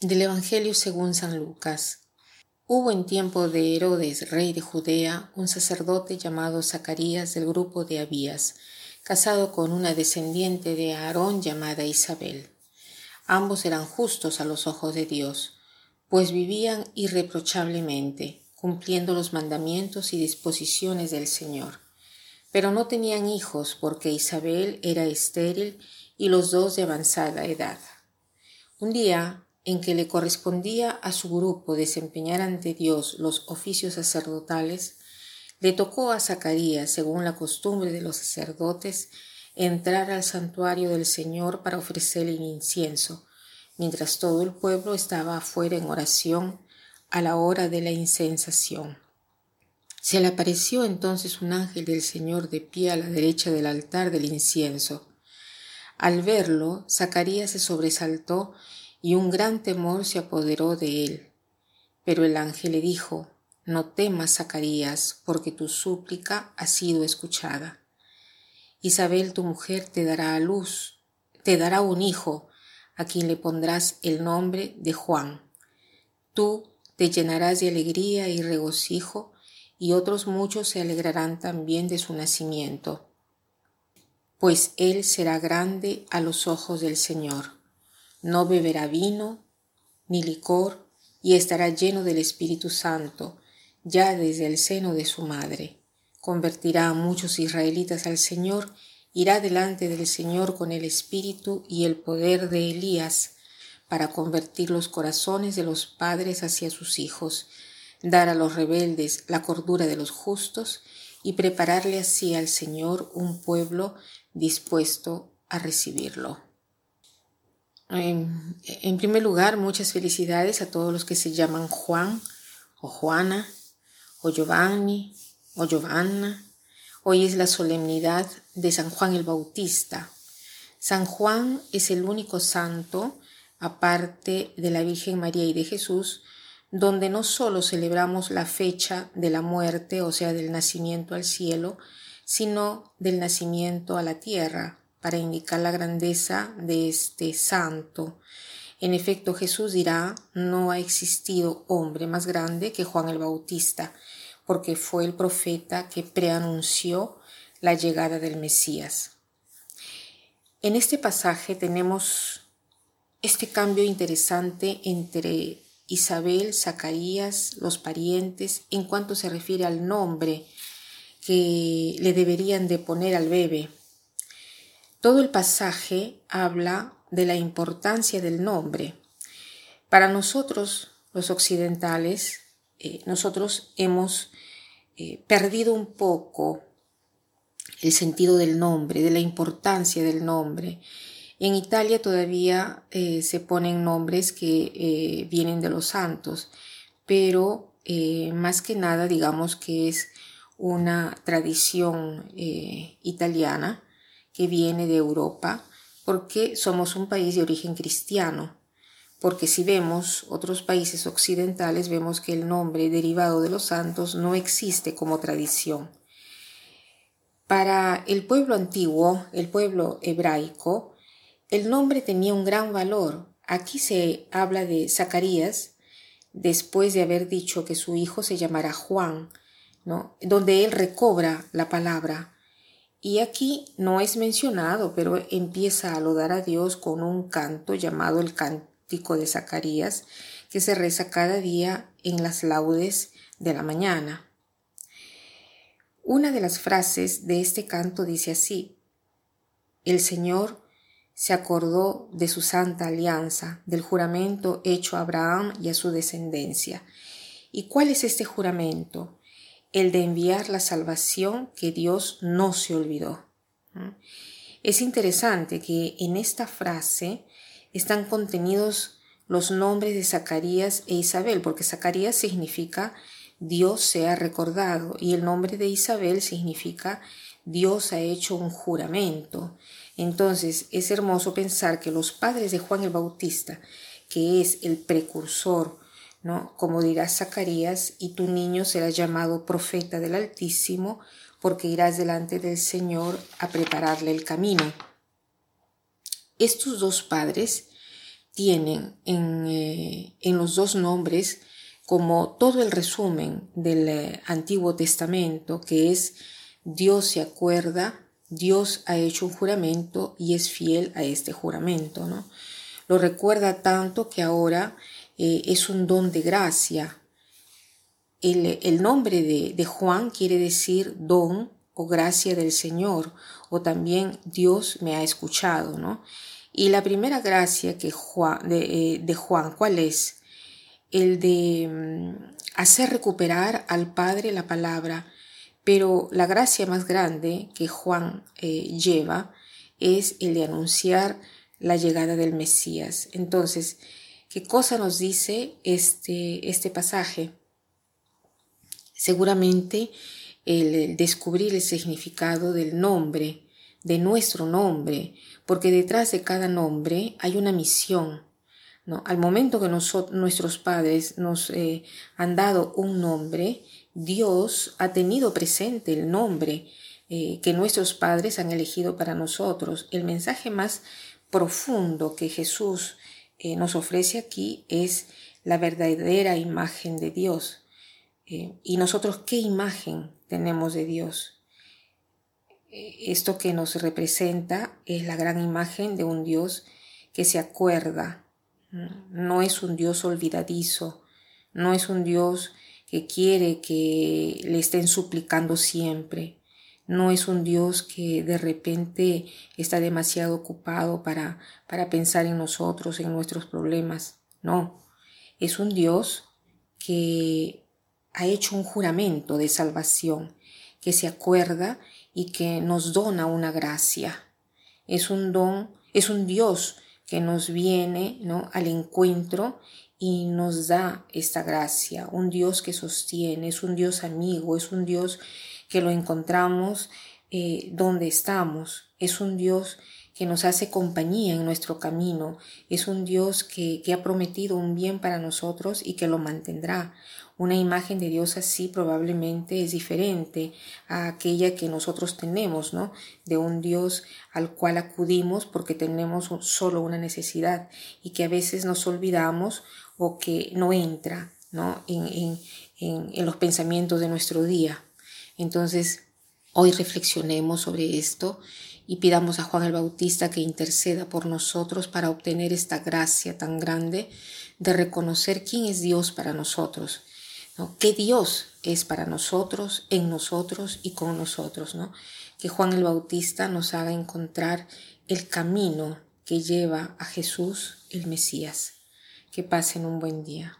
Del Evangelio según San Lucas. Hubo en tiempo de Herodes, rey de Judea, un sacerdote llamado Zacarías del grupo de Abías, casado con una descendiente de Aarón llamada Isabel. Ambos eran justos a los ojos de Dios, pues vivían irreprochablemente, cumpliendo los mandamientos y disposiciones del Señor. Pero no tenían hijos porque Isabel era estéril y los dos de avanzada edad. Un día, en que le correspondía a su grupo desempeñar ante Dios los oficios sacerdotales, le tocó a Zacarías, según la costumbre de los sacerdotes, entrar al santuario del Señor para ofrecerle el incienso, mientras todo el pueblo estaba afuera en oración a la hora de la incensación. Se le apareció entonces un ángel del Señor de pie a la derecha del altar del incienso. Al verlo, Zacarías se sobresaltó y un gran temor se apoderó de él. Pero el ángel le dijo, No temas, Zacarías, porque tu súplica ha sido escuchada. Isabel, tu mujer, te dará a luz, te dará un hijo, a quien le pondrás el nombre de Juan. Tú te llenarás de alegría y regocijo, y otros muchos se alegrarán también de su nacimiento, pues él será grande a los ojos del Señor. No beberá vino ni licor, y estará lleno del Espíritu Santo, ya desde el seno de su madre. Convertirá a muchos israelitas al Señor, irá delante del Señor con el espíritu y el poder de Elías, para convertir los corazones de los padres hacia sus hijos, dar a los rebeldes la cordura de los justos y prepararle así al Señor un pueblo dispuesto a recibirlo. En, primer lugar, muchas felicidades a todos los que se llaman Juan o Juana o Giovanni o Giovanna Hoy es la solemnidad de San Juan el Bautista. San Juan es el único santo, aparte de la Virgen María y de Jesús, donde no solo celebramos la fecha de la muerte, o sea, del nacimiento al cielo, sino del nacimiento a la tierra, para indicar la grandeza de este santo. En efecto, Jesús dirá, no ha existido hombre más grande que Juan el Bautista, porque fue el profeta que preanunció la llegada del Mesías. En este pasaje tenemos este cambio interesante entre Isabel, Zacarías, los parientes, en cuanto se refiere al nombre que le deberían de poner al bebé. Todo el pasaje habla de la importancia del nombre. Para nosotros, los occidentales, eh, nosotros hemos eh, perdido un poco el sentido del nombre, de la importancia del nombre. En Italia todavía eh, se ponen nombres que vienen de los santos, pero más que nada digamos que es una tradición italiana que viene de Europa porque somos un país de origen cristiano porque si vemos otros países occidentales, vemos que el nombre derivado de los santos no existe como tradición. Para el pueblo antiguo, el pueblo hebraico, el nombre tenía un gran valor. Aquí se habla de Zacarías, después de haber dicho que su hijo se llamará Juan, ¿no? donde él recobra la palabra. Y aquí no es mencionado, pero empieza a lodar a Dios con un canto llamado el canto de Zacarías que se reza cada día en las laudes de la mañana. Una de las frases de este canto dice así, El Señor se acordó de su santa alianza, del juramento hecho a Abraham y a su descendencia. ¿Y cuál es este juramento? El de enviar la salvación que Dios no se olvidó. Es interesante que en esta frase están contenidos los nombres de Zacarías e Isabel, porque Zacarías significa Dios se ha recordado y el nombre de Isabel significa Dios ha hecho un juramento. Entonces es hermoso pensar que los padres de Juan el Bautista, que es el precursor, Como dirá Zacarías, y tu niño será llamado profeta del Altísimo, porque irás delante del Señor a prepararle el camino. Estos dos padres tienen en, eh, en los dos nombres como todo el resumen del eh, Antiguo Testamento, que es Dios se acuerda, Dios ha hecho un juramento y es fiel a este juramento, ¿no? Lo recuerda tanto que ahora eh, es un don de gracia. El, el nombre de, de, Juan quiere decir don o gracia del Señor, o también Dios me ha escuchado, ¿no? Y la primera gracia que Juan, de, eh, de Juan, ¿cuál es? El de mm, hacer recuperar al Padre la palabra, pero la gracia más grande que Juan eh, lleva es el de anunciar la llegada del Mesías. Entonces, ¿qué cosa nos dice este, este pasaje? Seguramente el descubrir el significado del nombre, de nuestro nombre, porque detrás de cada nombre hay una misión. ¿no? Al momento que nuestros padres nos eh, han dado un nombre, Dios ha tenido presente el nombre eh, que nuestros padres han elegido para nosotros. El mensaje más profundo que Jesús eh, nos ofrece aquí es la verdadera imagen de Dios. ¿Y nosotros qué imagen tenemos de Dios? esto que nos representa es la gran imagen de un Dios que se acuerda, no es un Dios olvidadizo, no es un Dios que quiere que le estén suplicando siempre, no es un Dios que de repente está demasiado ocupado para, para pensar en nosotros, en nuestros problemas, no, es un Dios que ha hecho un juramento de salvación, que se acuerda y que nos dona una gracia. Es un don, es un Dios que nos viene ¿no? al encuentro y nos da esta gracia, un Dios que sostiene, es un Dios amigo, es un Dios que lo encontramos eh, donde estamos, es un Dios que nos hace compañía en nuestro camino, es un Dios que, que ha prometido un bien para nosotros y que lo mantendrá, una imagen de Dios así probablemente es diferente a aquella que nosotros tenemos, ¿no? De un Dios al cual acudimos porque tenemos solo una necesidad y que a veces nos olvidamos o que no entra, ¿no? En, en, en, en los pensamientos de nuestro día. Entonces, hoy reflexionemos sobre esto y pidamos a Juan el Bautista que interceda por nosotros para obtener esta gracia tan grande de reconocer quién es Dios para nosotros ¿no? ¿Qué Dios es para nosotros, en nosotros y con nosotros? ¿no? Que Juan el Bautista nos haga encontrar el camino que lleva a Jesús el Mesías. Que pasen un buen día.